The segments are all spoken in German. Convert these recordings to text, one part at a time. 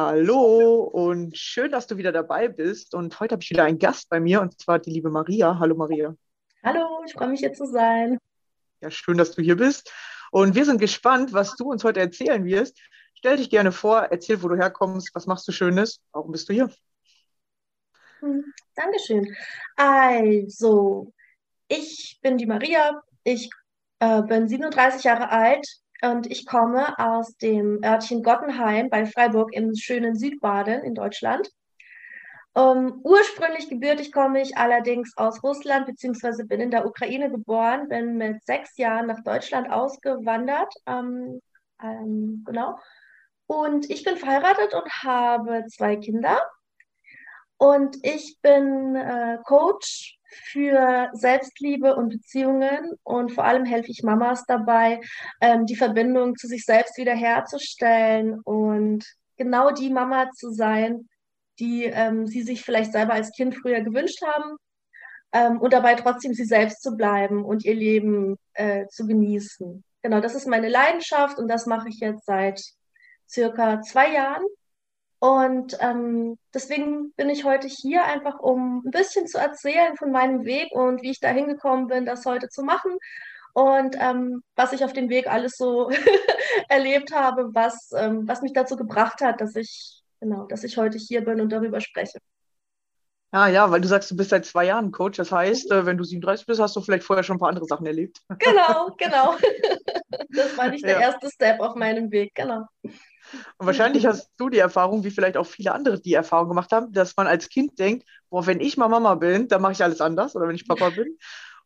Hallo und schön, dass du wieder dabei bist. Und heute habe ich wieder einen Gast bei mir und zwar die liebe Maria. Hallo Maria. Hallo, ich freue mich hier zu sein. Ja, schön, dass du hier bist. Und wir sind gespannt, was du uns heute erzählen wirst. Stell dich gerne vor, erzähl, wo du herkommst, was machst du Schönes, warum bist du hier? Hm, Dankeschön. Also, ich bin die Maria, ich äh, bin 37 Jahre alt und ich komme aus dem Örtchen Gottenheim bei Freiburg im schönen Südbaden in Deutschland. Ähm, ursprünglich gebürtig komme ich allerdings aus Russland, beziehungsweise bin in der Ukraine geboren, bin mit sechs Jahren nach Deutschland ausgewandert. Ähm, ähm, genau. Und ich bin verheiratet und habe zwei Kinder. Und ich bin äh, Coach für Selbstliebe und Beziehungen und vor allem helfe ich Mamas dabei, ähm, die Verbindung zu sich selbst wiederherzustellen und genau die Mama zu sein, die ähm, sie sich vielleicht selber als Kind früher gewünscht haben ähm, und dabei trotzdem sie selbst zu bleiben und ihr Leben äh, zu genießen. Genau, das ist meine Leidenschaft und das mache ich jetzt seit circa zwei Jahren. Und ähm, deswegen bin ich heute hier einfach, um ein bisschen zu erzählen von meinem Weg und wie ich da hingekommen bin, das heute zu machen und ähm, was ich auf dem Weg alles so erlebt habe, was, ähm, was mich dazu gebracht hat, dass ich, genau, dass ich heute hier bin und darüber spreche. Ah ja, weil du sagst, du bist seit zwei Jahren Coach. Das heißt, äh, wenn du 37 bist, hast du vielleicht vorher schon ein paar andere Sachen erlebt. Genau, genau. Das war nicht der ja. erste Step auf meinem Weg, genau. Und wahrscheinlich hast du die Erfahrung, wie vielleicht auch viele andere die Erfahrung gemacht haben, dass man als Kind denkt, boah, wenn ich mal Mama bin, dann mache ich alles anders oder wenn ich Papa bin.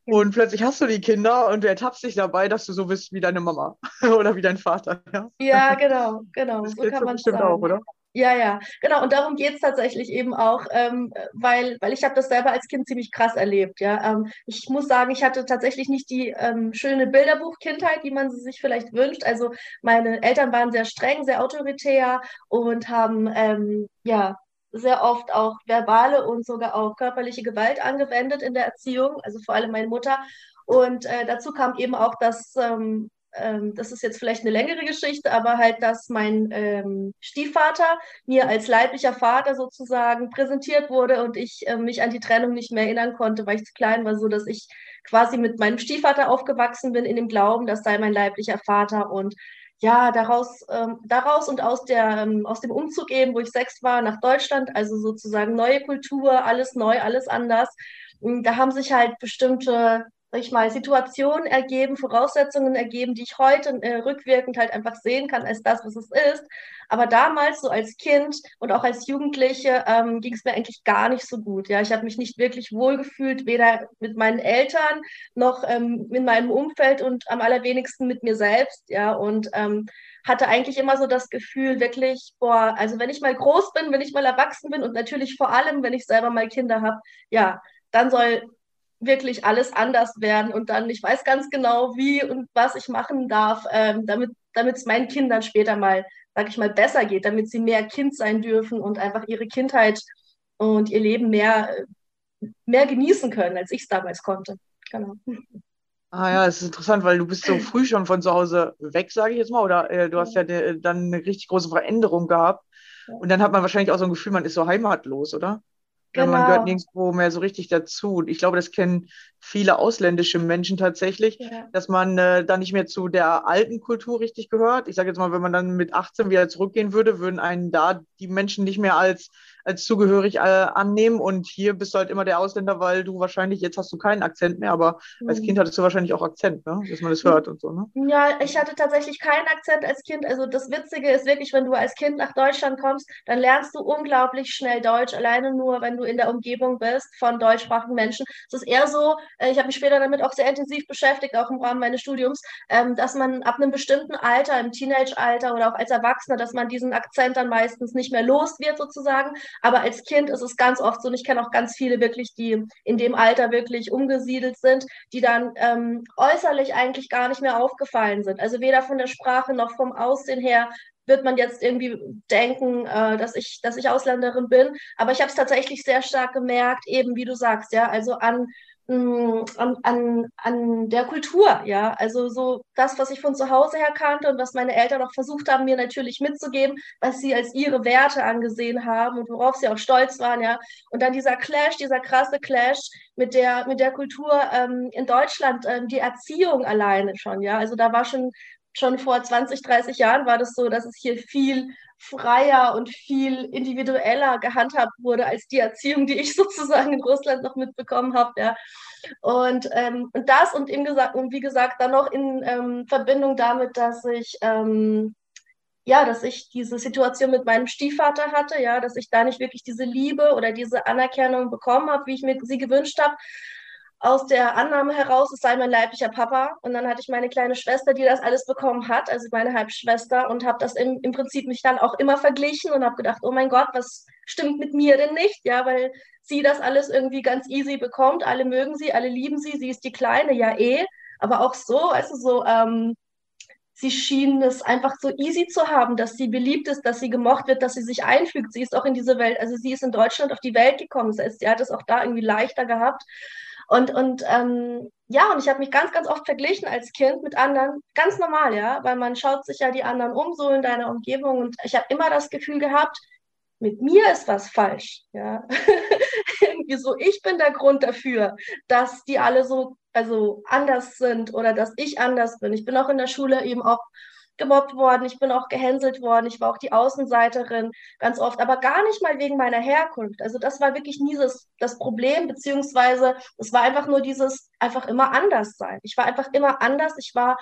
Und plötzlich hast du die Kinder und du ertappst dich dabei, dass du so bist wie deine Mama oder wie dein Vater. Ja, ja genau, genau. Das so kann man bestimmt sagen. auch, oder? Ja, ja, genau. Und darum geht es tatsächlich eben auch, ähm, weil, weil ich habe das selber als Kind ziemlich krass erlebt. Ja, ähm, ich muss sagen, ich hatte tatsächlich nicht die ähm, schöne Bilderbuch-Kindheit, wie man sie sich vielleicht wünscht. Also meine Eltern waren sehr streng, sehr autoritär und haben ähm, ja sehr oft auch verbale und sogar auch körperliche Gewalt angewendet in der Erziehung. Also vor allem meine Mutter. Und äh, dazu kam eben auch, dass ähm, ähm, das ist jetzt vielleicht eine längere Geschichte, aber halt, dass mein ähm, Stiefvater mir als leiblicher Vater sozusagen präsentiert wurde und ich äh, mich an die Trennung nicht mehr erinnern konnte, weil ich zu klein war, so dass ich quasi mit meinem Stiefvater aufgewachsen bin in dem Glauben, das sei mein leiblicher Vater und ja, daraus, ähm, daraus und aus, der, ähm, aus dem Umzug eben, wo ich sechs war, nach Deutschland, also sozusagen neue Kultur, alles neu, alles anders. Da haben sich halt bestimmte sag ich mal, Situationen ergeben, Voraussetzungen ergeben, die ich heute äh, rückwirkend halt einfach sehen kann als das, was es ist. Aber damals, so als Kind und auch als Jugendliche, ähm, ging es mir eigentlich gar nicht so gut. Ja, ich habe mich nicht wirklich wohlgefühlt, weder mit meinen Eltern noch ähm, in meinem Umfeld und am allerwenigsten mit mir selbst. Ja, und ähm, hatte eigentlich immer so das Gefühl, wirklich, boah, also wenn ich mal groß bin, wenn ich mal erwachsen bin und natürlich vor allem, wenn ich selber mal Kinder habe, ja, dann soll wirklich alles anders werden und dann, ich weiß ganz genau, wie und was ich machen darf, ähm, damit es meinen Kindern später mal, sag ich mal, besser geht, damit sie mehr Kind sein dürfen und einfach ihre Kindheit und ihr Leben mehr, mehr genießen können, als ich es damals konnte. Genau. Ah ja, es ist interessant, weil du bist so früh schon von zu Hause weg, sage ich jetzt mal, oder äh, du hast ja de, dann eine richtig große Veränderung gehabt. Und dann hat man wahrscheinlich auch so ein Gefühl, man ist so heimatlos, oder? Genau. Man gehört nirgendwo mehr so richtig dazu. Ich glaube, das kennen viele ausländische Menschen tatsächlich, ja. dass man äh, da nicht mehr zu der alten Kultur richtig gehört. Ich sage jetzt mal, wenn man dann mit 18 wieder zurückgehen würde, würden einen da die Menschen nicht mehr als als zugehörig äh, annehmen. Und hier bist du halt immer der Ausländer, weil du wahrscheinlich, jetzt hast du keinen Akzent mehr, aber mhm. als Kind hattest du wahrscheinlich auch Akzent, ne? dass man das hört und so. Ne? Ja, ich hatte tatsächlich keinen Akzent als Kind. Also das Witzige ist wirklich, wenn du als Kind nach Deutschland kommst, dann lernst du unglaublich schnell Deutsch, alleine nur, wenn du in der Umgebung bist von deutschsprachigen Menschen. Es ist eher so, äh, ich habe mich später damit auch sehr intensiv beschäftigt, auch im Rahmen meines Studiums, ähm, dass man ab einem bestimmten Alter, im Teenage-Alter oder auch als Erwachsener, dass man diesen Akzent dann meistens nicht mehr los wird sozusagen, aber als Kind ist es ganz oft so, und ich kenne auch ganz viele wirklich, die in dem Alter wirklich umgesiedelt sind, die dann ähm, äußerlich eigentlich gar nicht mehr aufgefallen sind. Also weder von der Sprache noch vom Aussehen her wird man jetzt irgendwie denken, äh, dass, ich, dass ich Ausländerin bin. Aber ich habe es tatsächlich sehr stark gemerkt, eben wie du sagst, ja, also an Mm, an, an, an der Kultur, ja. Also so das, was ich von zu Hause her kannte und was meine Eltern auch versucht haben, mir natürlich mitzugeben, was sie als ihre Werte angesehen haben und worauf sie auch stolz waren, ja. Und dann dieser Clash, dieser krasse Clash mit der, mit der Kultur ähm, in Deutschland, ähm, die Erziehung alleine schon, ja. Also da war schon schon vor 20, 30 Jahren war das so, dass es hier viel freier und viel individueller gehandhabt wurde als die Erziehung, die ich sozusagen in Russland noch mitbekommen habe. Ja. Und, ähm, und das und, eben gesagt, und wie gesagt, dann noch in ähm, Verbindung damit, dass ich ähm, ja, dass ich diese Situation mit meinem Stiefvater hatte, ja, dass ich da nicht wirklich diese Liebe oder diese Anerkennung bekommen habe, wie ich mir sie gewünscht habe aus der Annahme heraus, es sei mein leiblicher Papa. Und dann hatte ich meine kleine Schwester, die das alles bekommen hat, also meine Halbschwester, und habe das im, im Prinzip mich dann auch immer verglichen und habe gedacht, oh mein Gott, was stimmt mit mir denn nicht? Ja, weil sie das alles irgendwie ganz easy bekommt. Alle mögen sie, alle lieben sie, sie ist die Kleine, ja eh. Aber auch so, also so, ähm, sie schien es einfach so easy zu haben, dass sie beliebt ist, dass sie gemocht wird, dass sie sich einfügt. Sie ist auch in diese Welt, also sie ist in Deutschland auf die Welt gekommen. Das heißt, sie hat es auch da irgendwie leichter gehabt. Und, und ähm, ja, und ich habe mich ganz, ganz oft verglichen als Kind mit anderen, ganz normal, ja, weil man schaut sich ja die anderen um, so in deiner Umgebung. Und ich habe immer das Gefühl gehabt, mit mir ist was falsch, ja. Irgendwie so, ich bin der Grund dafür, dass die alle so, also anders sind oder dass ich anders bin. Ich bin auch in der Schule eben auch gemobbt worden, ich bin auch gehänselt worden, ich war auch die Außenseiterin ganz oft, aber gar nicht mal wegen meiner Herkunft. Also das war wirklich nie das, das Problem, beziehungsweise es war einfach nur dieses einfach immer anders sein. Ich war einfach immer anders, ich war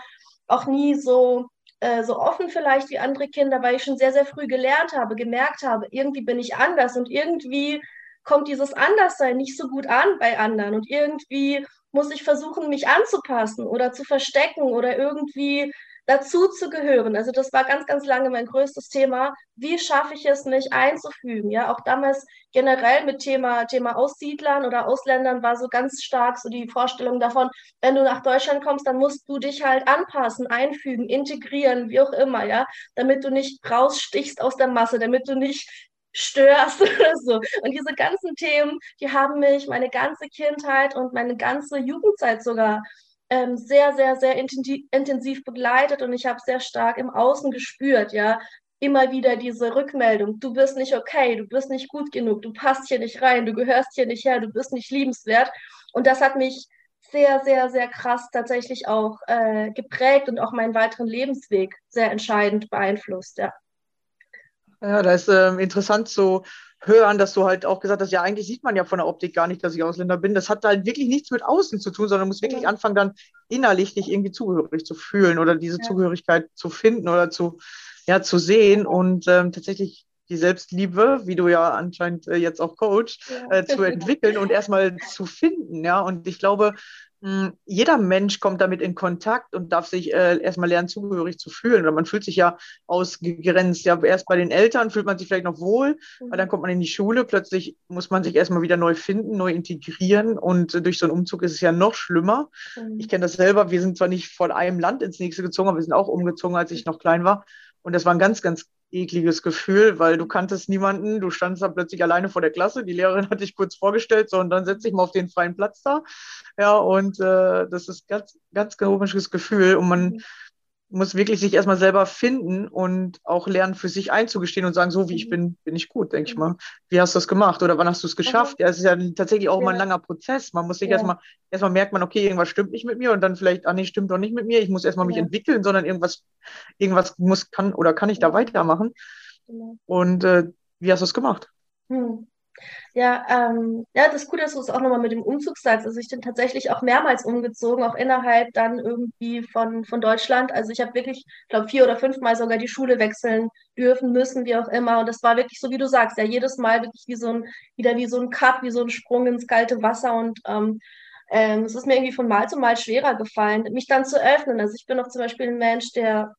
auch nie so äh, so offen vielleicht wie andere Kinder, weil ich schon sehr, sehr früh gelernt habe, gemerkt habe, irgendwie bin ich anders und irgendwie kommt dieses Anderssein nicht so gut an bei anderen und irgendwie muss ich versuchen, mich anzupassen oder zu verstecken oder irgendwie dazu zu gehören. Also das war ganz, ganz lange mein größtes Thema. Wie schaffe ich es, mich einzufügen? Ja, auch damals generell mit Thema, Thema Aussiedlern oder Ausländern war so ganz stark so die Vorstellung davon, wenn du nach Deutschland kommst, dann musst du dich halt anpassen, einfügen, integrieren, wie auch immer, ja, damit du nicht rausstichst aus der Masse, damit du nicht störst oder so. Und diese ganzen Themen, die haben mich meine ganze Kindheit und meine ganze Jugendzeit sogar ähm, sehr, sehr, sehr intensiv begleitet und ich habe sehr stark im Außen gespürt, ja, immer wieder diese Rückmeldung, du bist nicht okay, du bist nicht gut genug, du passt hier nicht rein, du gehörst hier nicht her, du bist nicht liebenswert. Und das hat mich sehr, sehr, sehr krass tatsächlich auch äh, geprägt und auch meinen weiteren Lebensweg sehr entscheidend beeinflusst, ja. Ja, da ist äh, interessant zu hören, dass du halt auch gesagt hast, ja, eigentlich sieht man ja von der Optik gar nicht, dass ich Ausländer bin. Das hat halt wirklich nichts mit außen zu tun, sondern muss wirklich ja. anfangen, dann innerlich dich irgendwie zugehörig zu fühlen oder diese ja. Zugehörigkeit zu finden oder zu, ja, zu sehen und ähm, tatsächlich die Selbstliebe, wie du ja anscheinend äh, jetzt auch coach, ja. äh, zu entwickeln und erstmal zu finden, ja. Und ich glaube, jeder Mensch kommt damit in Kontakt und darf sich äh, erstmal lernen, zugehörig zu fühlen. Oder man fühlt sich ja ausgegrenzt. Ja, erst bei den Eltern fühlt man sich vielleicht noch wohl, mhm. weil dann kommt man in die Schule. Plötzlich muss man sich erstmal wieder neu finden, neu integrieren. Und äh, durch so einen Umzug ist es ja noch schlimmer. Mhm. Ich kenne das selber. Wir sind zwar nicht von einem Land ins nächste gezogen, aber wir sind auch umgezogen, als ich noch klein war. Und das war ein ganz, ganz ekliges Gefühl, weil du kanntest niemanden, du standst da plötzlich alleine vor der Klasse, die Lehrerin hat dich kurz vorgestellt, so und dann setz dich mal auf den freien Platz da. Ja, und äh, das ist ganz, ganz komisches Gefühl und man, mhm muss wirklich sich erstmal selber finden und auch lernen, für sich einzugestehen und sagen, so wie ich mhm. bin, bin ich gut, denke ich mhm. mal. Wie hast du das gemacht oder wann hast du es geschafft? Ja, es ist ja tatsächlich auch ja. mal ein langer Prozess. Man muss sich ja. erstmal, erstmal merkt man, okay, irgendwas stimmt nicht mit mir und dann vielleicht, ah nee, stimmt doch nicht mit mir, ich muss erstmal mich ja. entwickeln, sondern irgendwas, irgendwas muss, kann oder kann ich da weitermachen. Genau. Und äh, wie hast du es gemacht? Hm. Ja, ähm, ja, das ist gut, dass du es auch nochmal mit dem Umzug sagst. Also ich bin tatsächlich auch mehrmals umgezogen, auch innerhalb dann irgendwie von, von Deutschland. Also ich habe wirklich, ich glaube, vier oder fünfmal sogar die Schule wechseln dürfen, müssen, wie auch immer. Und das war wirklich so, wie du sagst, ja, jedes Mal wirklich wie so ein, wieder wie so ein Cut, wie so ein Sprung ins kalte Wasser. Und ähm, ähm, es ist mir irgendwie von Mal zu Mal schwerer gefallen, mich dann zu öffnen. Also ich bin auch zum Beispiel ein Mensch, der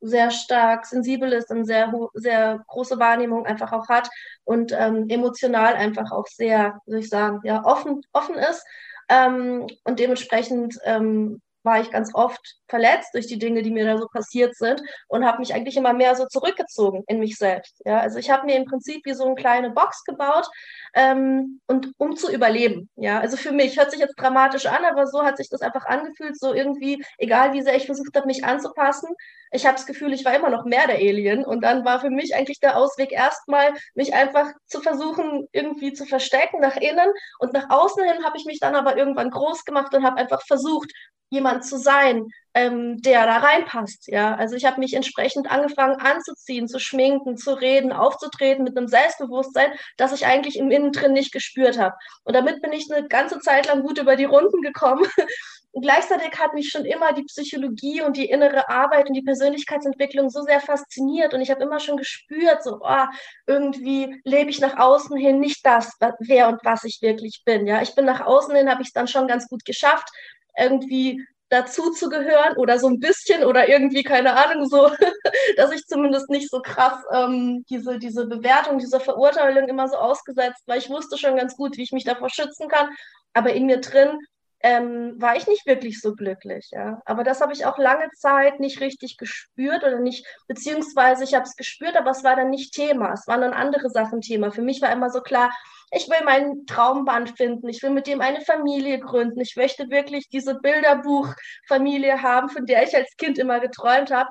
sehr stark sensibel ist und sehr, sehr große Wahrnehmung einfach auch hat und ähm, emotional einfach auch sehr, soll ich sagen, ja, offen, offen ist. Ähm, und dementsprechend ähm, war ich ganz oft verletzt durch die Dinge, die mir da so passiert sind und habe mich eigentlich immer mehr so zurückgezogen in mich selbst. Ja, also ich habe mir im Prinzip wie so eine kleine Box gebaut ähm, und um zu überleben. Ja, also für mich hört sich jetzt dramatisch an, aber so hat sich das einfach angefühlt, so irgendwie, egal wie sehr ich versucht habe, mich anzupassen, ich habe das Gefühl, ich war immer noch mehr der Alien. Und dann war für mich eigentlich der Ausweg erstmal, mich einfach zu versuchen, irgendwie zu verstecken nach innen. Und nach außen hin habe ich mich dann aber irgendwann groß gemacht und habe einfach versucht, jemand zu sein, ähm, der da reinpasst. Ja, also ich habe mich entsprechend angefangen anzuziehen, zu schminken, zu reden, aufzutreten mit einem Selbstbewusstsein, das ich eigentlich im Innen drin nicht gespürt habe. Und damit bin ich eine ganze Zeit lang gut über die Runden gekommen. Gleichzeitig hat mich schon immer die Psychologie und die innere Arbeit und die Persönlichkeitsentwicklung so sehr fasziniert. Und ich habe immer schon gespürt, so, oh, irgendwie lebe ich nach außen hin nicht das, wer und was ich wirklich bin. Ja, ich bin nach außen hin, habe ich es dann schon ganz gut geschafft, irgendwie dazu zu gehören oder so ein bisschen oder irgendwie, keine Ahnung, so, dass ich zumindest nicht so krass ähm, diese, diese Bewertung, diese Verurteilung immer so ausgesetzt, weil ich wusste schon ganz gut, wie ich mich davor schützen kann. Aber in mir drin ähm, war ich nicht wirklich so glücklich. Ja. Aber das habe ich auch lange Zeit nicht richtig gespürt oder nicht, beziehungsweise ich habe es gespürt, aber es war dann nicht Thema. Es waren dann andere Sachen Thema. Für mich war immer so klar, ich will meinen Traumband finden, ich will mit dem eine Familie gründen, ich möchte wirklich diese Bilderbuchfamilie haben, von der ich als Kind immer geträumt habe.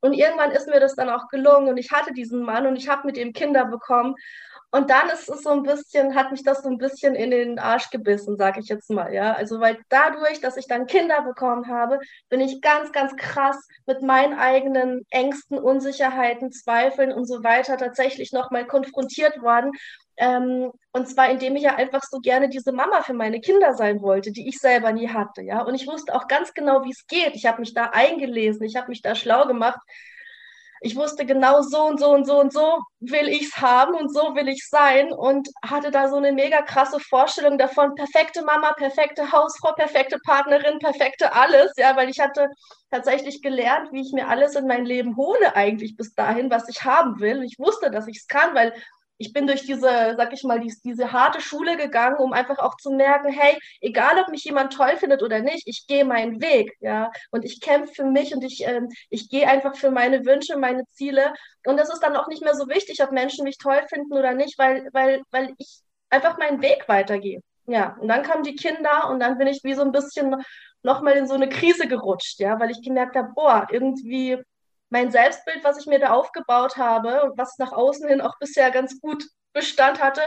Und irgendwann ist mir das dann auch gelungen und ich hatte diesen Mann und ich habe mit ihm Kinder bekommen. Und dann ist es so ein bisschen, hat mich das so ein bisschen in den Arsch gebissen, sage ich jetzt mal, ja. Also weil dadurch, dass ich dann Kinder bekommen habe, bin ich ganz, ganz krass mit meinen eigenen Ängsten, Unsicherheiten, Zweifeln und so weiter tatsächlich nochmal konfrontiert worden. Ähm, und zwar, indem ich ja einfach so gerne diese Mama für meine Kinder sein wollte, die ich selber nie hatte, ja. Und ich wusste auch ganz genau, wie es geht. Ich habe mich da eingelesen, ich habe mich da schlau gemacht. Ich wusste genau so und so und so und so will ich es haben und so will ich sein und hatte da so eine mega krasse Vorstellung davon, perfekte Mama, perfekte Hausfrau, perfekte Partnerin, perfekte alles, ja, weil ich hatte tatsächlich gelernt, wie ich mir alles in mein Leben hole eigentlich bis dahin, was ich haben will. Ich wusste, dass ich es kann, weil ich bin durch diese, sag ich mal, diese, diese harte Schule gegangen, um einfach auch zu merken, hey, egal ob mich jemand toll findet oder nicht, ich gehe meinen Weg, ja, und ich kämpfe für mich und ich, ähm, ich gehe einfach für meine Wünsche, meine Ziele. Und das ist dann auch nicht mehr so wichtig, ob Menschen mich toll finden oder nicht, weil, weil, weil ich einfach meinen Weg weitergehe. Ja, und dann kamen die Kinder und dann bin ich wie so ein bisschen nochmal in so eine Krise gerutscht, ja, weil ich gemerkt habe, boah, irgendwie mein Selbstbild, was ich mir da aufgebaut habe und was nach außen hin auch bisher ganz gut Bestand hatte,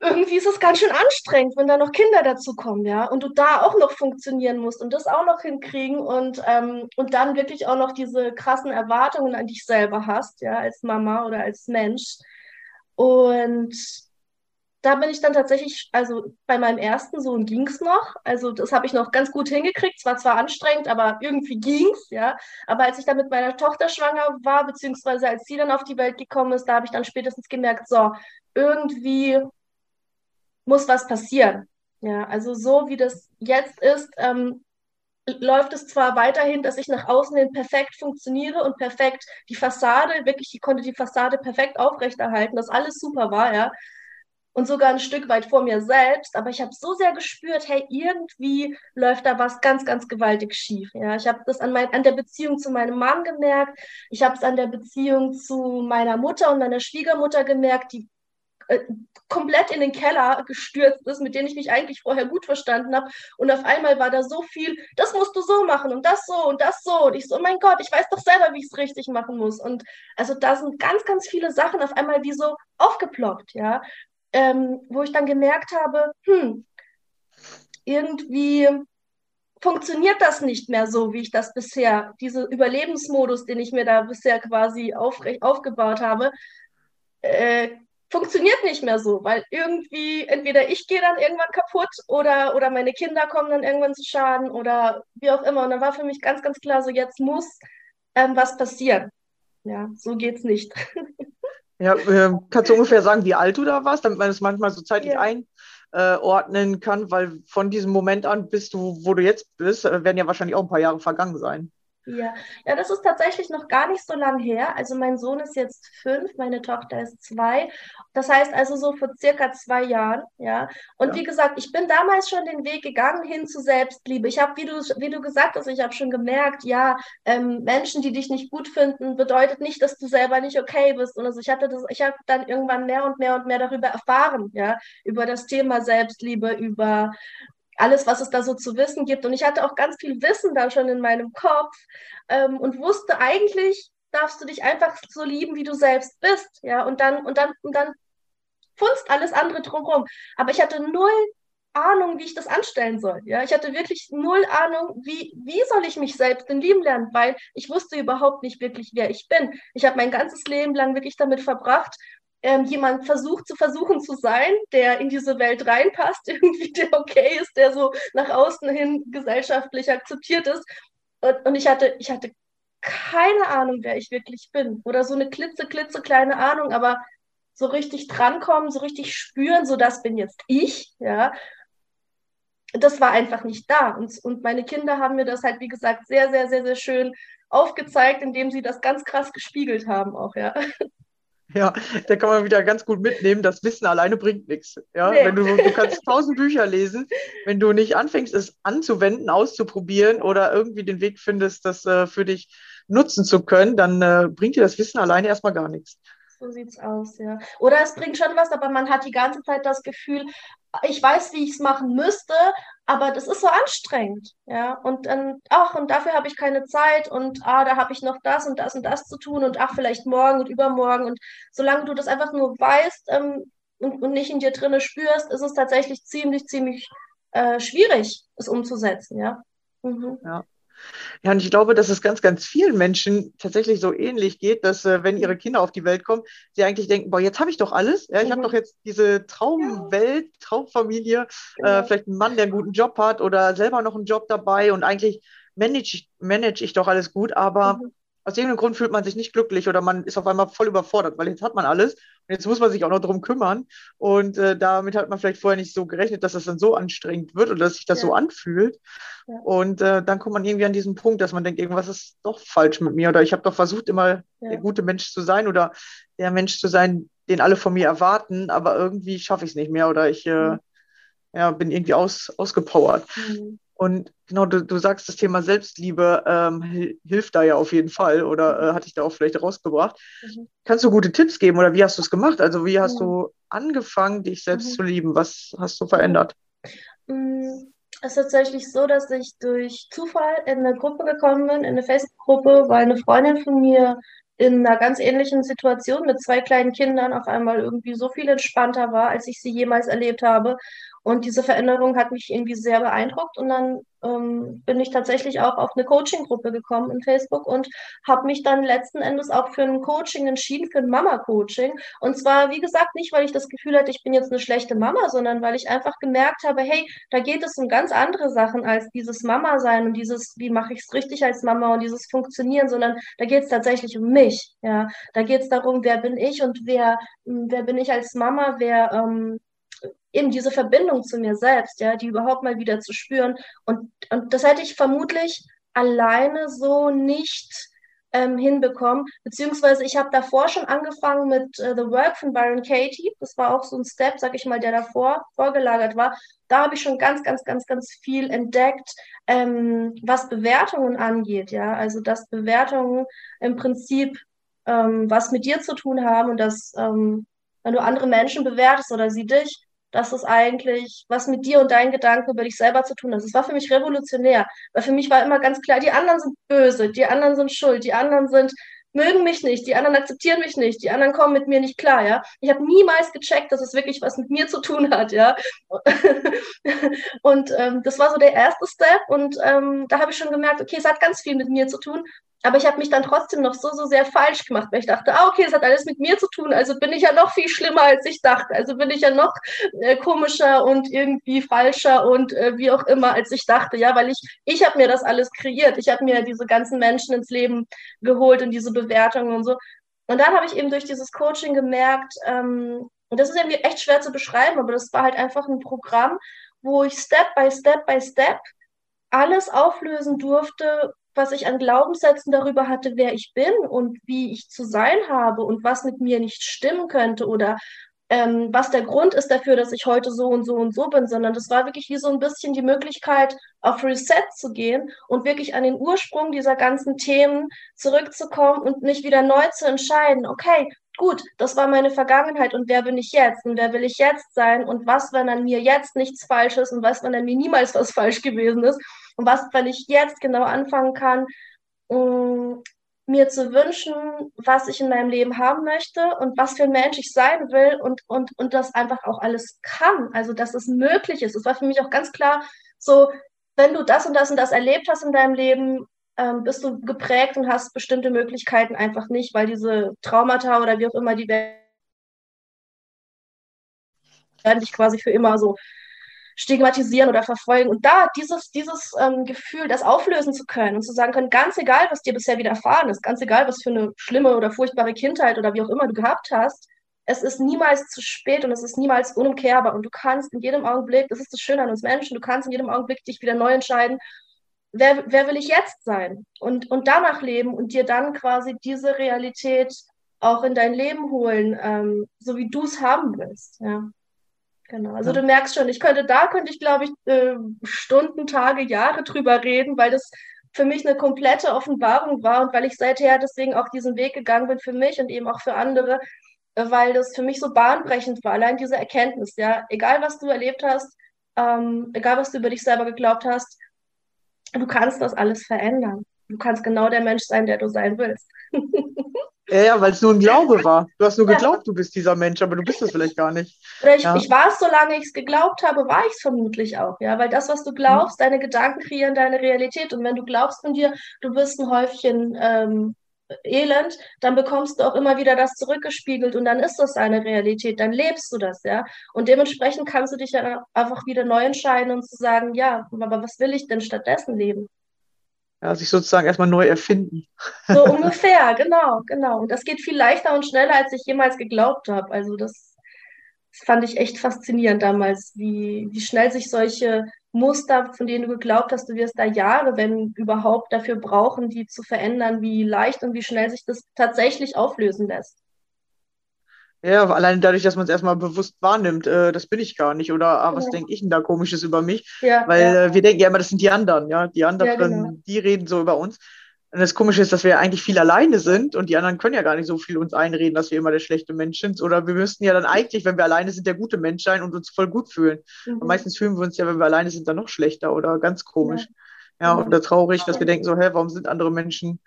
irgendwie ist es ganz schön anstrengend, wenn da noch Kinder dazu kommen, ja, und du da auch noch funktionieren musst und das auch noch hinkriegen und, ähm, und dann wirklich auch noch diese krassen Erwartungen an dich selber hast, ja, als Mama oder als Mensch. Und da bin ich dann tatsächlich, also bei meinem ersten Sohn ging es noch. Also das habe ich noch ganz gut hingekriegt. Es war zwar anstrengend, aber irgendwie ging es, ja. Aber als ich dann mit meiner Tochter schwanger war, beziehungsweise als sie dann auf die Welt gekommen ist, da habe ich dann spätestens gemerkt, so, irgendwie muss was passieren. Ja, also so wie das jetzt ist, ähm, läuft es zwar weiterhin, dass ich nach außen hin perfekt funktioniere und perfekt die Fassade, wirklich, ich konnte die Fassade perfekt aufrechterhalten, dass alles super war, ja und sogar ein Stück weit vor mir selbst. Aber ich habe so sehr gespürt, hey, irgendwie läuft da was ganz, ganz gewaltig schief. Ja, ich habe das an, mein, an der Beziehung zu meinem Mann gemerkt. Ich habe es an der Beziehung zu meiner Mutter und meiner Schwiegermutter gemerkt, die äh, komplett in den Keller gestürzt ist, mit denen ich mich eigentlich vorher gut verstanden habe. Und auf einmal war da so viel, das musst du so machen und das so und das so. Und ich so, oh mein Gott, ich weiß doch selber, wie ich es richtig machen muss. Und also da sind ganz, ganz viele Sachen auf einmal wie so aufgeploppt, ja ähm, wo ich dann gemerkt habe, hm, irgendwie funktioniert das nicht mehr so, wie ich das bisher, diese Überlebensmodus, den ich mir da bisher quasi aufgebaut habe, äh, funktioniert nicht mehr so, weil irgendwie entweder ich gehe dann irgendwann kaputt oder, oder meine Kinder kommen dann irgendwann zu Schaden oder wie auch immer. Und dann war für mich ganz, ganz klar so, jetzt muss ähm, was passieren. Ja, so geht's nicht. Ja, äh, kannst du ungefähr sagen, wie alt du da warst, damit man es manchmal so zeitlich ja. einordnen kann, weil von diesem Moment an bis du, wo du jetzt bist, äh, werden ja wahrscheinlich auch ein paar Jahre vergangen sein. Ja. ja, das ist tatsächlich noch gar nicht so lang her. Also mein Sohn ist jetzt fünf, meine Tochter ist zwei. Das heißt also so vor circa zwei Jahren, ja. Und ja. wie gesagt, ich bin damals schon den Weg gegangen hin zu Selbstliebe. Ich habe, wie du, wie du gesagt hast, ich habe schon gemerkt, ja, ähm, Menschen, die dich nicht gut finden, bedeutet nicht, dass du selber nicht okay bist. Und also ich hatte das, ich habe dann irgendwann mehr und mehr und mehr darüber erfahren, ja, über das Thema Selbstliebe, über alles, was es da so zu wissen gibt. Und ich hatte auch ganz viel Wissen da schon in meinem Kopf ähm, und wusste eigentlich, darfst du dich einfach so lieben, wie du selbst bist. Ja, und dann, und dann, und dann funzt alles andere drumherum. Aber ich hatte null Ahnung, wie ich das anstellen soll. Ja, ich hatte wirklich null Ahnung, wie, wie soll ich mich selbst denn lieben lernen, weil ich wusste überhaupt nicht wirklich, wer ich bin. Ich habe mein ganzes Leben lang wirklich damit verbracht, ähm, jemand versucht zu versuchen zu sein, der in diese Welt reinpasst, irgendwie der okay ist, der so nach außen hin gesellschaftlich akzeptiert ist. Und, und ich hatte, ich hatte keine Ahnung, wer ich wirklich bin. Oder so eine klitze, klitze kleine Ahnung, aber so richtig drankommen, so richtig spüren, so das bin jetzt ich, ja. Das war einfach nicht da. Und, und meine Kinder haben mir das halt, wie gesagt, sehr, sehr, sehr, sehr schön aufgezeigt, indem sie das ganz krass gespiegelt haben auch, ja. Ja, da kann man wieder ganz gut mitnehmen, das Wissen alleine bringt nichts. Ja, nee. wenn du, du kannst tausend Bücher lesen, wenn du nicht anfängst, es anzuwenden, auszuprobieren oder irgendwie den Weg findest, das äh, für dich nutzen zu können, dann äh, bringt dir das Wissen alleine erstmal gar nichts. So sieht's aus, ja. Oder es bringt schon was, aber man hat die ganze Zeit das Gefühl, ich weiß, wie ich es machen müsste, aber das ist so anstrengend, ja. Und dann, ach, und dafür habe ich keine Zeit und ah, da habe ich noch das und das und das zu tun und ach, vielleicht morgen und übermorgen. Und solange du das einfach nur weißt ähm, und, und nicht in dir drinne spürst, ist es tatsächlich ziemlich, ziemlich äh, schwierig, es umzusetzen, ja. Mhm. Ja. Ja, und ich glaube, dass es ganz, ganz vielen Menschen tatsächlich so ähnlich geht, dass äh, wenn ihre Kinder auf die Welt kommen, sie eigentlich denken, boah, jetzt habe ich doch alles. Ja, ich mhm. habe doch jetzt diese Traumwelt, Traumfamilie, äh, vielleicht einen Mann, der einen guten Job hat oder selber noch einen Job dabei und eigentlich manage, manage ich doch alles gut, aber mhm. Aus irgendeinem Grund fühlt man sich nicht glücklich oder man ist auf einmal voll überfordert, weil jetzt hat man alles und jetzt muss man sich auch noch darum kümmern. Und äh, damit hat man vielleicht vorher nicht so gerechnet, dass das dann so anstrengend wird oder dass sich das ja. so anfühlt. Ja. Und äh, dann kommt man irgendwie an diesen Punkt, dass man denkt, irgendwas ist doch falsch mit mir oder ich habe doch versucht, immer ja. der gute Mensch zu sein oder der Mensch zu sein, den alle von mir erwarten, aber irgendwie schaffe ich es nicht mehr oder ich äh, mhm. ja, bin irgendwie aus, ausgepowert. Mhm. Und genau, du, du sagst, das Thema Selbstliebe ähm, hilft da ja auf jeden Fall oder äh, hatte ich da auch vielleicht rausgebracht. Mhm. Kannst du gute Tipps geben oder wie hast du es gemacht? Also wie hast mhm. du angefangen, dich selbst mhm. zu lieben? Was hast du verändert? Mm, es ist tatsächlich so, dass ich durch Zufall in eine Gruppe gekommen bin, in eine Facebook-Gruppe, weil eine Freundin von mir in einer ganz ähnlichen Situation mit zwei kleinen Kindern auf einmal irgendwie so viel entspannter war, als ich sie jemals erlebt habe. Und diese Veränderung hat mich irgendwie sehr beeindruckt. Und dann ähm, bin ich tatsächlich auch auf eine Coaching-Gruppe gekommen in Facebook und habe mich dann letzten Endes auch für ein Coaching entschieden, für ein Mama-Coaching. Und zwar, wie gesagt, nicht, weil ich das Gefühl hatte, ich bin jetzt eine schlechte Mama, sondern weil ich einfach gemerkt habe, hey, da geht es um ganz andere Sachen als dieses Mama-Sein und dieses, wie mache ich es richtig als Mama und dieses Funktionieren, sondern da geht es tatsächlich um mich. Ja, da geht es darum, wer bin ich und wer, wer bin ich als Mama, wer ähm, eben diese Verbindung zu mir selbst, ja, die überhaupt mal wieder zu spüren. Und, und das hätte ich vermutlich alleine so nicht ähm, hinbekommen. Beziehungsweise ich habe davor schon angefangen mit äh, The Work von Byron Katie. Das war auch so ein Step, sag ich mal, der davor vorgelagert war. Da habe ich schon ganz, ganz, ganz, ganz viel entdeckt, ähm, was Bewertungen angeht. Ja, also dass Bewertungen im Prinzip ähm, was mit dir zu tun haben und dass ähm, wenn du andere Menschen bewertest oder sie dich, dass es eigentlich was mit dir und deinen Gedanken über dich selber zu tun hat. Das war für mich revolutionär, weil für mich war immer ganz klar, die anderen sind böse, die anderen sind schuld, die anderen sind mögen mich nicht, die anderen akzeptieren mich nicht, die anderen kommen mit mir nicht klar, ja. Ich habe niemals gecheckt, dass es wirklich was mit mir zu tun hat, ja. und ähm, das war so der erste Step und ähm, da habe ich schon gemerkt, okay, es hat ganz viel mit mir zu tun aber ich habe mich dann trotzdem noch so, so sehr falsch gemacht, weil ich dachte, ah, okay, das hat alles mit mir zu tun, also bin ich ja noch viel schlimmer, als ich dachte. Also bin ich ja noch äh, komischer und irgendwie falscher und äh, wie auch immer, als ich dachte. Ja, weil ich, ich habe mir das alles kreiert. Ich habe mir diese ganzen Menschen ins Leben geholt und diese Bewertungen und so. Und dann habe ich eben durch dieses Coaching gemerkt, ähm, und das ist irgendwie echt schwer zu beschreiben, aber das war halt einfach ein Programm, wo ich Step by Step by Step alles auflösen durfte, was ich an Glaubenssätzen darüber hatte, wer ich bin und wie ich zu sein habe und was mit mir nicht stimmen könnte oder ähm, was der Grund ist dafür, dass ich heute so und so und so bin, sondern das war wirklich wie so ein bisschen die Möglichkeit, auf Reset zu gehen und wirklich an den Ursprung dieser ganzen Themen zurückzukommen und mich wieder neu zu entscheiden, okay, gut, das war meine Vergangenheit und wer bin ich jetzt und wer will ich jetzt sein und was, wenn an mir jetzt nichts falsch ist und was, wenn an mir niemals was falsch gewesen ist und was, wenn ich jetzt genau anfangen kann, um, mir zu wünschen, was ich in meinem Leben haben möchte und was für ein Mensch ich sein will und, und, und das einfach auch alles kann. Also, dass es möglich ist. Es war für mich auch ganz klar so, wenn du das und das und das erlebt hast in deinem Leben, ähm, bist du geprägt und hast bestimmte Möglichkeiten einfach nicht, weil diese Traumata oder wie auch immer die werden dich quasi für immer so stigmatisieren oder verfolgen. Und da dieses, dieses ähm, Gefühl, das auflösen zu können und zu sagen können, ganz egal, was dir bisher widerfahren ist, ganz egal, was für eine schlimme oder furchtbare Kindheit oder wie auch immer du gehabt hast, es ist niemals zu spät und es ist niemals unumkehrbar. Und du kannst in jedem Augenblick, das ist das Schöne an uns Menschen, du kannst in jedem Augenblick dich wieder neu entscheiden, wer, wer will ich jetzt sein? Und, und danach leben und dir dann quasi diese Realität auch in dein Leben holen, ähm, so wie du es haben willst. Ja. Genau, also ja. du merkst schon, ich könnte, da könnte ich, glaube ich, äh, Stunden, Tage, Jahre drüber reden, weil das für mich eine komplette Offenbarung war und weil ich seither deswegen auch diesen Weg gegangen bin für mich und eben auch für andere, äh, weil das für mich so bahnbrechend war, allein diese Erkenntnis, ja, egal was du erlebt hast, ähm, egal was du über dich selber geglaubt hast, du kannst das alles verändern. Du kannst genau der Mensch sein, der du sein willst. Ja, ja weil es nur ein Glaube war. Du hast nur geglaubt, du bist dieser Mensch, aber du bist es vielleicht gar nicht. Oder ich, ja. ich war es, solange ich es geglaubt habe, war ich es vermutlich auch, ja. Weil das, was du glaubst, mhm. deine Gedanken kreieren deine Realität. Und wenn du glaubst von dir, du bist ein Häufchen ähm, Elend, dann bekommst du auch immer wieder das zurückgespiegelt und dann ist das eine Realität, dann lebst du das, ja. Und dementsprechend kannst du dich dann einfach wieder neu entscheiden und zu sagen, ja, aber was will ich denn stattdessen leben? Ja, sich sozusagen erstmal neu erfinden. So ungefähr, genau, genau. Und das geht viel leichter und schneller, als ich jemals geglaubt habe. Also das, das fand ich echt faszinierend damals, wie, wie schnell sich solche Muster, von denen du geglaubt hast, du wirst da Jahre, wenn überhaupt, dafür brauchen, die zu verändern, wie leicht und wie schnell sich das tatsächlich auflösen lässt. Ja, allein dadurch, dass man es erstmal bewusst wahrnimmt, äh, das bin ich gar nicht. Oder ah, was ja. denke ich denn da komisches über mich? Ja, Weil ja. Äh, wir denken ja immer, das sind die anderen, ja. Die anderen, genau. die reden so über uns. Und das Komische ist, dass wir eigentlich viel alleine sind und die anderen können ja gar nicht so viel uns einreden, dass wir immer der schlechte Mensch sind. Oder wir müssten ja dann eigentlich, wenn wir alleine sind, der gute Mensch sein und uns voll gut fühlen. Mhm. Und meistens fühlen wir uns ja, wenn wir alleine sind, dann noch schlechter oder ganz komisch. Ja, ja oder traurig, dass wir denken so, hä, warum sind andere Menschen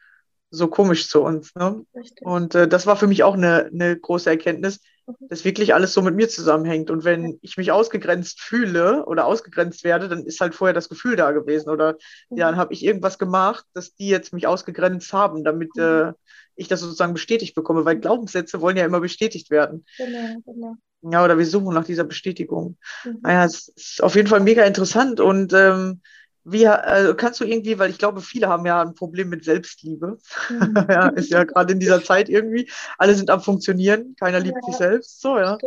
so komisch zu uns? Ne? Und äh, das war für mich auch eine, eine große Erkenntnis, dass wirklich alles so mit mir zusammenhängt. Und wenn ich mich ausgegrenzt fühle oder ausgegrenzt werde, dann ist halt vorher das Gefühl da gewesen. Oder ja, dann habe ich irgendwas gemacht, dass die jetzt mich ausgegrenzt haben, damit äh, ich das sozusagen bestätigt bekomme. Weil Glaubenssätze wollen ja immer bestätigt werden. Genau, genau. Ja, oder wir suchen nach dieser Bestätigung. Mhm. Naja, es ist auf jeden Fall mega interessant und ähm, wie, also kannst du irgendwie, weil ich glaube, viele haben ja ein Problem mit Selbstliebe. Mhm. ja, ist ja gerade in dieser Zeit irgendwie. Alle sind am Funktionieren, keiner liebt ja. sich selbst. So, ja.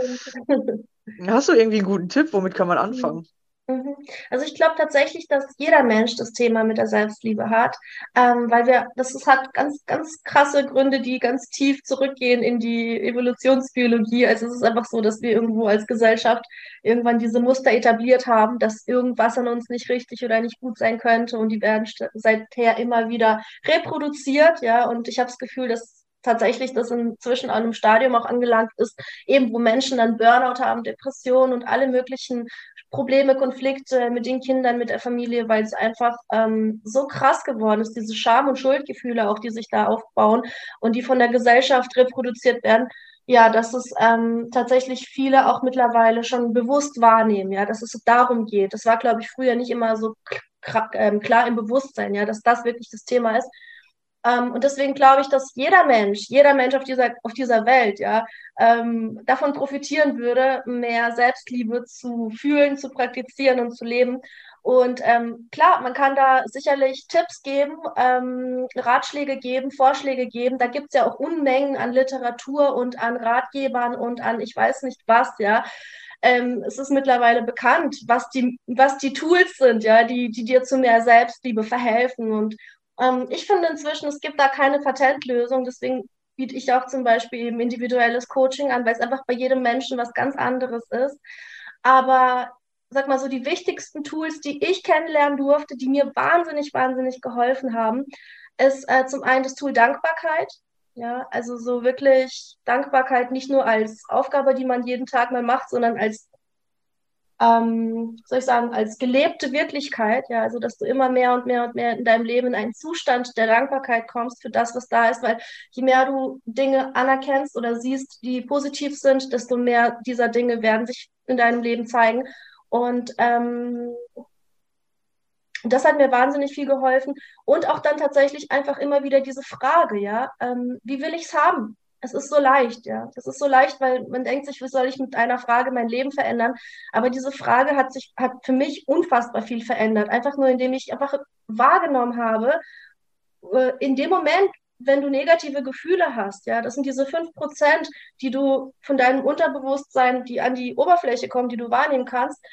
Hast du irgendwie einen guten Tipp? Womit kann man anfangen? Mhm. Also ich glaube tatsächlich, dass jeder Mensch das Thema mit der Selbstliebe hat, ähm, weil wir, das ist, hat ganz, ganz krasse Gründe, die ganz tief zurückgehen in die Evolutionsbiologie. Also es ist einfach so, dass wir irgendwo als Gesellschaft irgendwann diese Muster etabliert haben, dass irgendwas an uns nicht richtig oder nicht gut sein könnte und die werden seither immer wieder reproduziert, ja. Und ich habe das Gefühl, dass tatsächlich das inzwischen an einem Stadium auch angelangt ist, eben wo Menschen dann Burnout haben, Depressionen und alle möglichen Probleme, Konflikte mit den Kindern, mit der Familie, weil es einfach ähm, so krass geworden ist, diese Scham- und Schuldgefühle auch, die sich da aufbauen und die von der Gesellschaft reproduziert werden. Ja, dass es ähm, tatsächlich viele auch mittlerweile schon bewusst wahrnehmen, ja, dass es darum geht. Das war, glaube ich, früher nicht immer so ähm, klar im Bewusstsein, ja, dass das wirklich das Thema ist. Ähm, und deswegen glaube ich, dass jeder Mensch, jeder Mensch auf dieser, auf dieser Welt, ja, ähm, davon profitieren würde, mehr Selbstliebe zu fühlen, zu praktizieren und zu leben. Und ähm, klar, man kann da sicherlich Tipps geben, ähm, Ratschläge geben, Vorschläge geben. Da gibt es ja auch Unmengen an Literatur und an Ratgebern und an ich weiß nicht was, ja. Ähm, es ist mittlerweile bekannt, was die, was die Tools sind, ja, die, die dir zu mehr Selbstliebe verhelfen. Und ähm, ich finde inzwischen, es gibt da keine Patentlösung. Deswegen biete ich auch zum Beispiel eben individuelles Coaching an, weil es einfach bei jedem Menschen was ganz anderes ist. Aber sag mal so, die wichtigsten Tools, die ich kennenlernen durfte, die mir wahnsinnig, wahnsinnig geholfen haben, ist äh, zum einen das Tool Dankbarkeit. Ja, also so wirklich Dankbarkeit nicht nur als Aufgabe, die man jeden Tag mal macht, sondern als ähm, soll ich sagen, als gelebte Wirklichkeit, ja, also dass du immer mehr und mehr und mehr in deinem Leben in einen Zustand der Dankbarkeit kommst für das, was da ist, weil je mehr du Dinge anerkennst oder siehst, die positiv sind, desto mehr dieser Dinge werden sich in deinem Leben zeigen. Und ähm, das hat mir wahnsinnig viel geholfen. Und auch dann tatsächlich einfach immer wieder diese Frage, ja, ähm, wie will ich es haben? Es ist so leicht, ja. Es ist so leicht, weil man denkt sich, wie soll ich mit einer Frage mein Leben verändern? Aber diese Frage hat sich, hat für mich unfassbar viel verändert. Einfach nur, indem ich einfach wahrgenommen habe, äh, in dem Moment, wenn du negative Gefühle hast, ja, das sind diese 5%, die du von deinem Unterbewusstsein, die an die Oberfläche kommen, die du wahrnehmen kannst,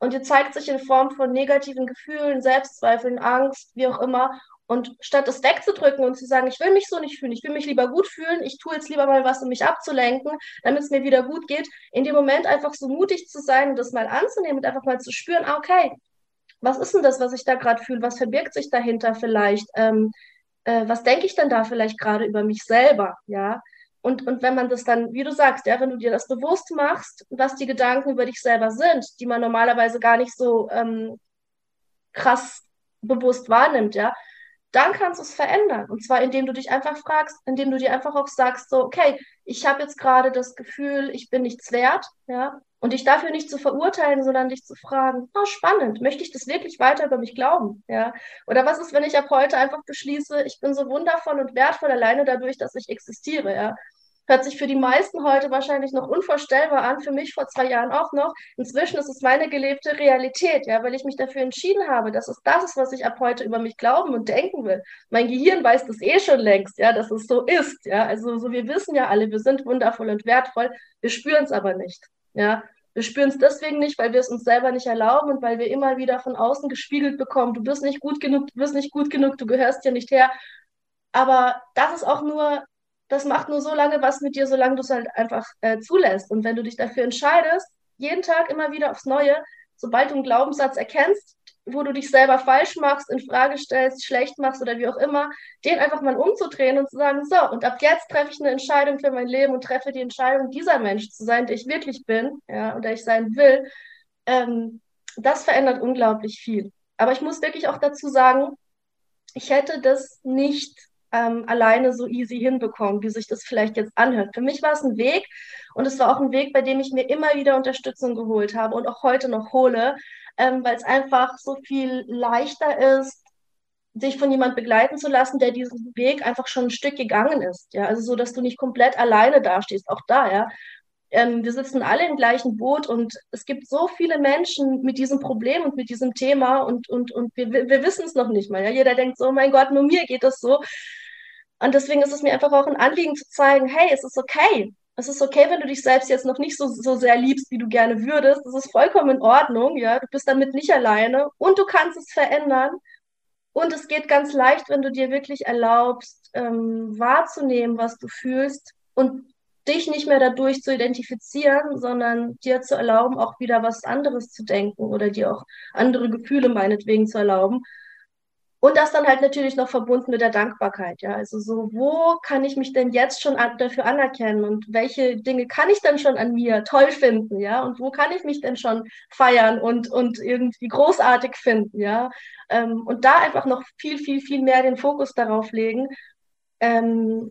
und dir zeigt sich in Form von negativen Gefühlen, Selbstzweifeln, Angst, wie auch immer. Und statt es wegzudrücken und zu sagen, ich will mich so nicht fühlen, ich will mich lieber gut fühlen, ich tue jetzt lieber mal was, um mich abzulenken, damit es mir wieder gut geht, in dem Moment einfach so mutig zu sein und das mal anzunehmen und einfach mal zu spüren, ah, okay, was ist denn das, was ich da gerade fühle, was verbirgt sich dahinter vielleicht, ähm, äh, was denke ich denn da vielleicht gerade über mich selber, ja, und, und wenn man das dann, wie du sagst, ja, wenn du dir das bewusst machst, was die Gedanken über dich selber sind, die man normalerweise gar nicht so ähm, krass bewusst wahrnimmt, ja, dann kannst du es verändern. Und zwar, indem du dich einfach fragst, indem du dir einfach auch sagst, so, okay, ich habe jetzt gerade das Gefühl, ich bin nichts wert, ja, und dich dafür nicht zu verurteilen, sondern dich zu fragen, oh, spannend, möchte ich das wirklich weiter über mich glauben, ja? Oder was ist, wenn ich ab heute einfach beschließe, ich bin so wundervoll und wertvoll alleine dadurch, dass ich existiere, ja? Hört sich für die meisten heute wahrscheinlich noch unvorstellbar an, für mich vor zwei Jahren auch noch. Inzwischen ist es meine gelebte Realität, ja, weil ich mich dafür entschieden habe, dass es das ist, was ich ab heute über mich glauben und denken will. Mein Gehirn weiß das eh schon längst, ja, dass es so ist, ja. Also so, wir wissen ja alle, wir sind wundervoll und wertvoll, wir spüren es aber nicht, ja. Wir spüren es deswegen nicht, weil wir es uns selber nicht erlauben und weil wir immer wieder von außen gespiegelt bekommen, du bist nicht gut genug, du bist nicht gut genug, du gehörst hier nicht her. Aber das ist auch nur das macht nur so lange was mit dir, solange du es halt einfach äh, zulässt. Und wenn du dich dafür entscheidest, jeden Tag immer wieder aufs Neue, sobald du einen Glaubenssatz erkennst, wo du dich selber falsch machst, in Frage stellst, schlecht machst oder wie auch immer, den einfach mal umzudrehen und zu sagen, so, und ab jetzt treffe ich eine Entscheidung für mein Leben und treffe die Entscheidung, dieser Mensch zu sein, der ich wirklich bin, ja, und der ich sein will, ähm, das verändert unglaublich viel. Aber ich muss wirklich auch dazu sagen, ich hätte das nicht ähm, alleine so easy hinbekommen, wie sich das vielleicht jetzt anhört. Für mich war es ein Weg und es war auch ein Weg, bei dem ich mir immer wieder Unterstützung geholt habe und auch heute noch hole, ähm, weil es einfach so viel leichter ist, sich von jemand begleiten zu lassen, der diesen Weg einfach schon ein Stück gegangen ist. Ja, also so, dass du nicht komplett alleine dastehst, auch da, ja. Ähm, wir sitzen alle im gleichen Boot und es gibt so viele Menschen mit diesem Problem und mit diesem Thema und, und, und wir, wir wissen es noch nicht mal. Ja? Jeder denkt so, mein Gott, nur mir geht das so. Und deswegen ist es mir einfach auch ein Anliegen zu zeigen, hey, es ist okay. Es ist okay, wenn du dich selbst jetzt noch nicht so, so sehr liebst, wie du gerne würdest. Das ist vollkommen in Ordnung, ja. Du bist damit nicht alleine und du kannst es verändern. Und es geht ganz leicht, wenn du dir wirklich erlaubst, ähm, wahrzunehmen, was du fühlst und dich nicht mehr dadurch zu identifizieren, sondern dir zu erlauben, auch wieder was anderes zu denken oder dir auch andere Gefühle meinetwegen zu erlauben. Und das dann halt natürlich noch verbunden mit der Dankbarkeit, ja. Also so, wo kann ich mich denn jetzt schon an, dafür anerkennen und welche Dinge kann ich denn schon an mir toll finden, ja? Und wo kann ich mich denn schon feiern und, und irgendwie großartig finden, ja? Ähm, und da einfach noch viel, viel, viel mehr den Fokus darauf legen, ähm,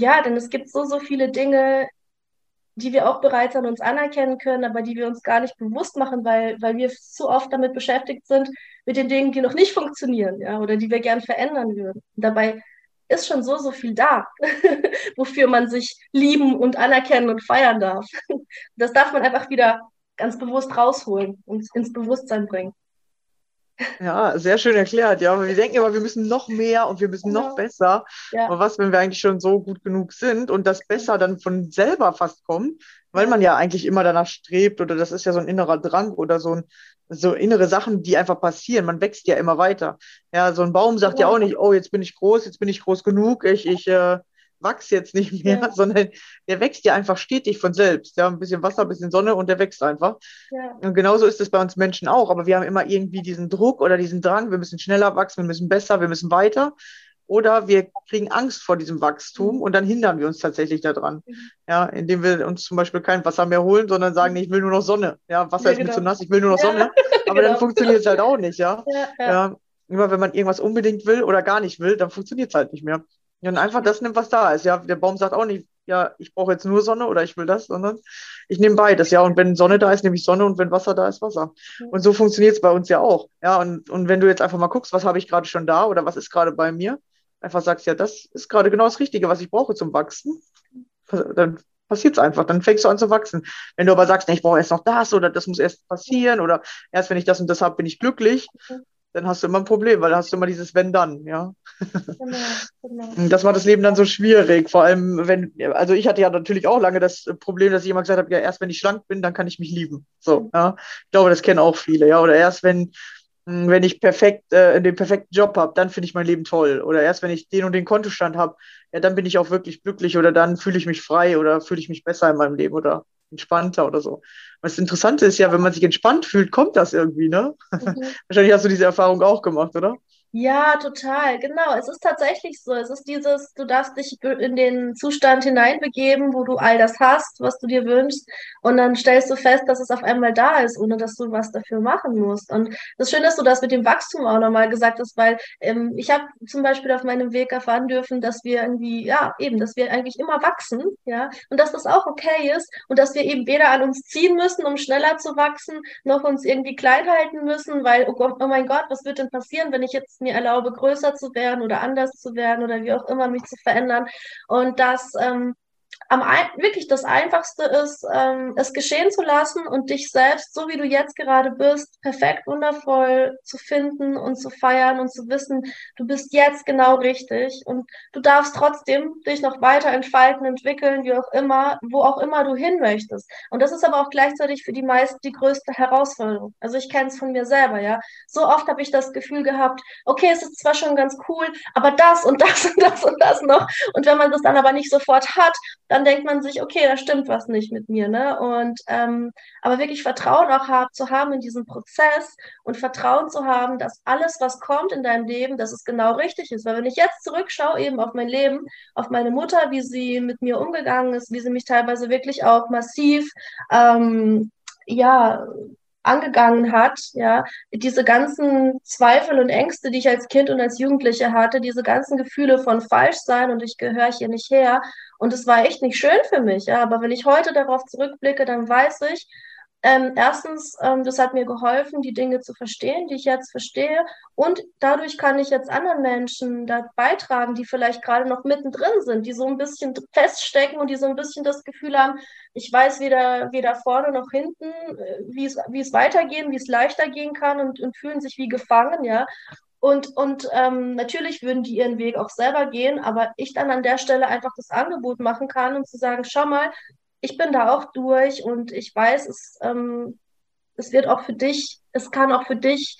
ja, denn es gibt so, so viele Dinge, die wir auch bereits an uns anerkennen können, aber die wir uns gar nicht bewusst machen, weil, weil wir zu oft damit beschäftigt sind, mit den Dingen, die noch nicht funktionieren, ja, oder die wir gern verändern würden. Dabei ist schon so, so viel da, wofür man sich lieben und anerkennen und feiern darf. Das darf man einfach wieder ganz bewusst rausholen und ins Bewusstsein bringen. Ja, sehr schön erklärt. Ja, aber wir denken immer, wir müssen noch mehr und wir müssen noch ja. besser. Ja. Aber was, wenn wir eigentlich schon so gut genug sind und das besser dann von selber fast kommt, weil man ja eigentlich immer danach strebt oder das ist ja so ein innerer Drang oder so ein so innere Sachen, die einfach passieren. Man wächst ja immer weiter. Ja, so ein Baum sagt ja, ja auch nicht, oh, jetzt bin ich groß, jetzt bin ich groß genug, ich, ich äh, wachse jetzt nicht mehr, ja. sondern der wächst ja einfach stetig von selbst. Ja, ein bisschen Wasser, ein bisschen Sonne und der wächst einfach. Ja. Und genauso ist es bei uns Menschen auch. Aber wir haben immer irgendwie diesen Druck oder diesen Drang, wir müssen schneller wachsen, wir müssen besser, wir müssen weiter. Oder wir kriegen Angst vor diesem Wachstum mhm. und dann hindern wir uns tatsächlich daran. Mhm. Ja, indem wir uns zum Beispiel kein Wasser mehr holen, sondern sagen, nee, ich will nur noch Sonne. Ja, Wasser ja, ist genau. mir zu nass, ich will nur noch Sonne. Aber genau. dann funktioniert es halt auch nicht, ja. ja. Immer wenn man irgendwas unbedingt will oder gar nicht will, dann funktioniert es halt nicht mehr. Und einfach das nimmt, was da ist. Ja, der Baum sagt auch nicht, ja, ich brauche jetzt nur Sonne oder ich will das, sondern ich nehme beides, ja. Und wenn Sonne da ist, nehme ich Sonne und wenn Wasser da ist, Wasser. Und so funktioniert es bei uns ja auch. Ja, und, und wenn du jetzt einfach mal guckst, was habe ich gerade schon da oder was ist gerade bei mir, einfach sagst, ja, das ist gerade genau das Richtige, was ich brauche zum Wachsen, dann passiert es einfach, dann fängst du an zu wachsen. Wenn du aber sagst, nee, ich brauche erst noch das oder das muss erst passieren oder erst wenn ich das und das habe, bin ich glücklich, dann hast du immer ein Problem, weil dann hast du immer dieses Wenn dann, ja. Genau, genau. Das macht das Leben dann so schwierig. Vor allem, wenn, also ich hatte ja natürlich auch lange das Problem, dass ich immer gesagt habe, ja, erst wenn ich schlank bin, dann kann ich mich lieben. So, mhm. ja. Ich glaube, das kennen auch viele, ja. Oder erst wenn, hm, wenn ich perfekt, äh, den perfekten Job habe, dann finde ich mein Leben toll. Oder erst wenn ich den und den Kontostand habe, ja, dann bin ich auch wirklich glücklich oder dann fühle ich mich frei oder fühle ich mich besser in meinem Leben oder entspannter oder so. Was Interessante ist ja, wenn man sich entspannt fühlt, kommt das irgendwie, ne? Mhm. Wahrscheinlich hast du diese Erfahrung auch gemacht, oder? Ja, total, genau. Es ist tatsächlich so. Es ist dieses, du darfst dich in den Zustand hineinbegeben, wo du all das hast, was du dir wünschst. Und dann stellst du fest, dass es auf einmal da ist, ohne dass du was dafür machen musst. Und das Schöne ist, dass du das mit dem Wachstum auch nochmal gesagt hast, weil ähm, ich habe zum Beispiel auf meinem Weg erfahren dürfen, dass wir irgendwie, ja, eben, dass wir eigentlich immer wachsen, ja, und dass das auch okay ist und dass wir eben weder an uns ziehen müssen, um schneller zu wachsen, noch uns irgendwie klein halten müssen, weil, oh Gott, oh mein Gott, was wird denn passieren, wenn ich jetzt mir erlaube, größer zu werden oder anders zu werden oder wie auch immer mich zu verändern. Und das ähm, am wirklich das Einfachste ist, ähm, es geschehen zu lassen und dich selbst, so wie du jetzt gerade bist, perfekt, wundervoll zu finden und zu feiern und zu wissen, du bist jetzt genau richtig und du darfst trotzdem dich noch weiter entfalten, entwickeln, wie auch immer, wo auch immer du hin möchtest. Und das ist aber auch gleichzeitig für die meisten die größte Herausforderung. Also ich kenne es von mir selber, ja. So oft habe ich das Gefühl gehabt, okay, es ist zwar schon ganz cool, aber das und das und das und das noch. Und wenn man das dann aber nicht sofort hat, dann denkt man sich, okay, da stimmt was nicht mit mir, ne? Und ähm, aber wirklich Vertrauen auch hab, zu haben in diesen Prozess und Vertrauen zu haben, dass alles, was kommt in deinem Leben, dass es genau richtig ist. Weil wenn ich jetzt zurückschaue eben auf mein Leben, auf meine Mutter, wie sie mit mir umgegangen ist, wie sie mich teilweise wirklich auch massiv ähm, ja, angegangen hat, ja, diese ganzen Zweifel und Ängste, die ich als Kind und als Jugendliche hatte, diese ganzen Gefühle von Falschsein und ich gehöre hier nicht her. Und es war echt nicht schön für mich, ja, aber wenn ich heute darauf zurückblicke, dann weiß ich, ähm, erstens, ähm, das hat mir geholfen, die Dinge zu verstehen, die ich jetzt verstehe. Und dadurch kann ich jetzt anderen Menschen da beitragen, die vielleicht gerade noch mittendrin sind, die so ein bisschen feststecken und die so ein bisschen das Gefühl haben, ich weiß weder, weder vorne noch hinten, äh, wie es, weitergehen, wie es leichter gehen kann und, und fühlen sich wie gefangen, ja. Und, und ähm, natürlich würden die ihren Weg auch selber gehen, aber ich dann an der Stelle einfach das Angebot machen kann und zu sagen, schau mal, ich bin da auch durch und ich weiß, es, ähm, es wird auch für dich, es kann auch für dich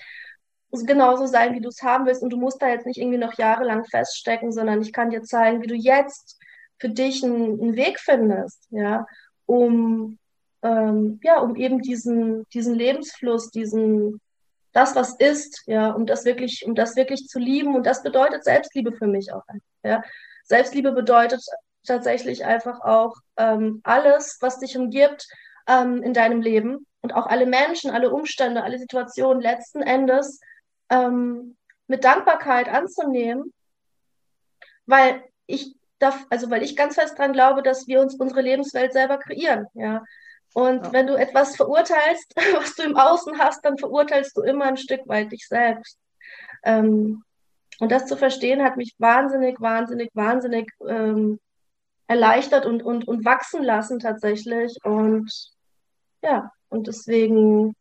genauso sein, wie du es haben willst. Und du musst da jetzt nicht irgendwie noch jahrelang feststecken, sondern ich kann dir zeigen, wie du jetzt für dich einen, einen Weg findest, ja, um, ähm, ja, um eben diesen, diesen Lebensfluss, diesen, das, was ist, ja, um das wirklich, um das wirklich zu lieben. Und das bedeutet Selbstliebe für mich auch. Ja. Selbstliebe bedeutet tatsächlich einfach auch ähm, alles, was dich umgibt ähm, in deinem Leben und auch alle Menschen, alle Umstände, alle Situationen letzten Endes ähm, mit Dankbarkeit anzunehmen, weil ich darf, also weil ich ganz fest daran glaube, dass wir uns unsere Lebenswelt selber kreieren, ja. Und ja. wenn du etwas verurteilst, was du im Außen hast, dann verurteilst du immer ein Stück weit dich selbst. Ähm, und das zu verstehen, hat mich wahnsinnig, wahnsinnig, wahnsinnig ähm, erleichtert und, und, und wachsen lassen tatsächlich. Und ja, und deswegen,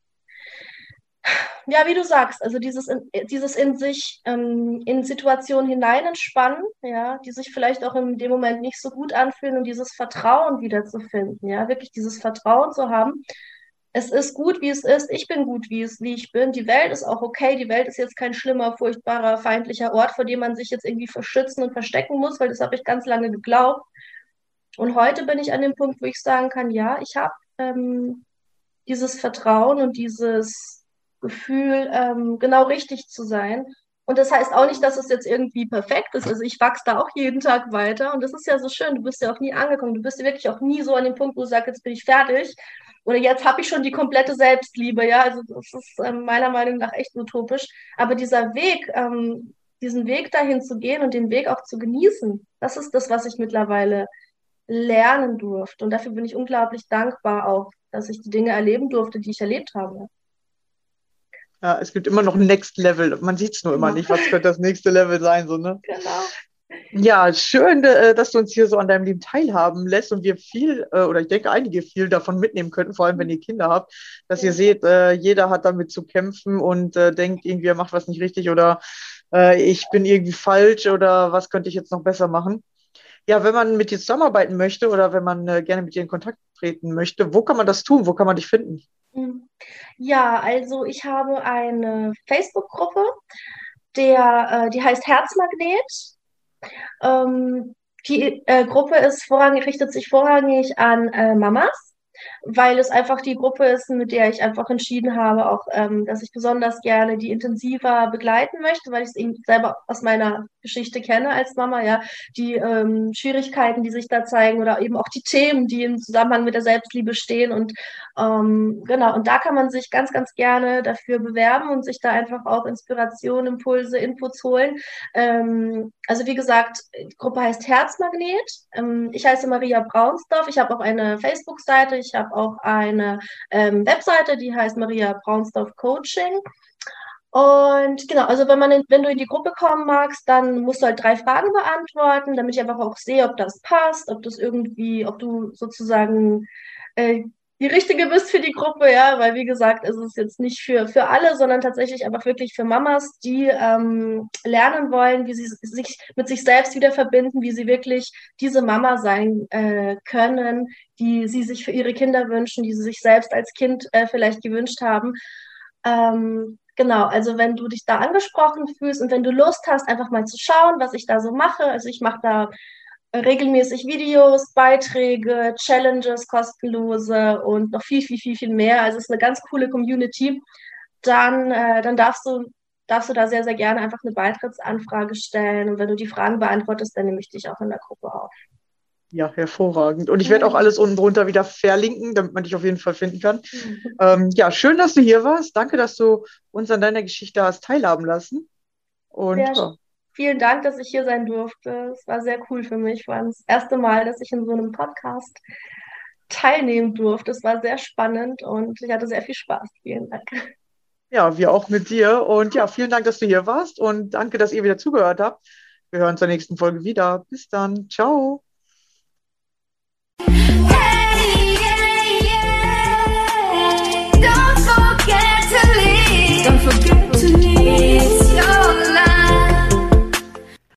ja, wie du sagst, also dieses in, dieses in sich ähm, in Situationen hinein entspannen, ja, die sich vielleicht auch in dem Moment nicht so gut anfühlen und dieses Vertrauen wiederzufinden, ja, wirklich dieses Vertrauen zu haben. Es ist gut, wie es ist. Ich bin gut, wie, es, wie ich bin. Die Welt ist auch okay. Die Welt ist jetzt kein schlimmer, furchtbarer, feindlicher Ort, vor dem man sich jetzt irgendwie verschützen und verstecken muss, weil das habe ich ganz lange geglaubt. Und heute bin ich an dem Punkt, wo ich sagen kann, ja, ich habe ähm, dieses Vertrauen und dieses Gefühl, ähm, genau richtig zu sein. Und das heißt auch nicht, dass es jetzt irgendwie perfekt ist. Also ich wachse da auch jeden Tag weiter. Und das ist ja so schön. Du bist ja auch nie angekommen. Du bist ja wirklich auch nie so an dem Punkt, wo du sagst, jetzt bin ich fertig. Oder jetzt habe ich schon die komplette Selbstliebe. Ja, also das ist ähm, meiner Meinung nach echt utopisch. Aber dieser Weg, ähm, diesen Weg dahin zu gehen und den Weg auch zu genießen, das ist das, was ich mittlerweile lernen durfte. Und dafür bin ich unglaublich dankbar auch, dass ich die Dinge erleben durfte, die ich erlebt habe. Ja, es gibt immer noch ein Next Level. Man sieht es nur immer ja. nicht, was könnte das nächste Level sein, so, ne? Genau. Ja, schön, äh, dass du uns hier so an deinem Leben teilhaben lässt und wir viel, äh, oder ich denke, einige viel davon mitnehmen könnten, vor allem wenn ihr Kinder habt, dass ihr seht, äh, jeder hat damit zu kämpfen und denkt irgendwie, er macht was nicht richtig oder ich bin irgendwie falsch oder was könnte ich jetzt noch besser machen ja, wenn man mit dir zusammenarbeiten möchte oder wenn man gerne mit dir in Kontakt treten möchte, wo kann man das tun? Wo kann man dich finden? Ja, also ich habe eine Facebook-Gruppe, äh, die heißt Herzmagnet. Ähm, die äh, Gruppe ist vorrangig, richtet sich vorrangig an äh, Mamas weil es einfach die Gruppe ist, mit der ich einfach entschieden habe, auch, ähm, dass ich besonders gerne die intensiver begleiten möchte, weil ich es eben selber aus meiner Geschichte kenne als Mama, ja, die ähm, Schwierigkeiten, die sich da zeigen oder eben auch die Themen, die im Zusammenhang mit der Selbstliebe stehen und ähm, genau, und da kann man sich ganz, ganz gerne dafür bewerben und sich da einfach auch Inspiration, Impulse, Inputs holen. Ähm, also wie gesagt, die Gruppe heißt Herzmagnet. Ähm, ich heiße Maria Braunsdorf. Ich habe auch eine Facebook-Seite, ich habe auch eine ähm, Webseite, die heißt Maria Braunsdorf Coaching. Und genau, also wenn man in, wenn du in die Gruppe kommen magst, dann musst du halt drei Fragen beantworten, damit ich einfach auch sehe, ob das passt, ob das irgendwie, ob du sozusagen äh, die richtige bist für die Gruppe, ja, weil wie gesagt, ist es jetzt nicht für, für alle, sondern tatsächlich einfach wirklich für Mamas, die ähm, lernen wollen, wie sie sich mit sich selbst wieder verbinden, wie sie wirklich diese Mama sein äh, können, die sie sich für ihre Kinder wünschen, die sie sich selbst als Kind äh, vielleicht gewünscht haben. Ähm, genau, also wenn du dich da angesprochen fühlst und wenn du Lust hast, einfach mal zu schauen, was ich da so mache. Also ich mache da regelmäßig Videos, Beiträge, Challenges, kostenlose und noch viel, viel, viel, viel mehr. Also es ist eine ganz coole Community. Dann, äh, dann darfst du darfst du da sehr, sehr gerne einfach eine Beitrittsanfrage stellen. Und wenn du die Fragen beantwortest, dann nehme ich dich auch in der Gruppe auf. Ja, hervorragend. Und ich werde auch alles unten drunter wieder verlinken, damit man dich auf jeden Fall finden kann. Mhm. Ähm, ja, schön, dass du hier warst. Danke, dass du uns an deiner Geschichte hast teilhaben lassen. Und ja, Vielen Dank, dass ich hier sein durfte. Es war sehr cool für mich. Es war das erste Mal, dass ich in so einem Podcast teilnehmen durfte. Es war sehr spannend und ich hatte sehr viel Spaß. Vielen Dank. Ja, wir auch mit dir. Und ja, vielen Dank, dass du hier warst und danke, dass ihr wieder zugehört habt. Wir hören zur nächsten Folge wieder. Bis dann. Ciao. Hey!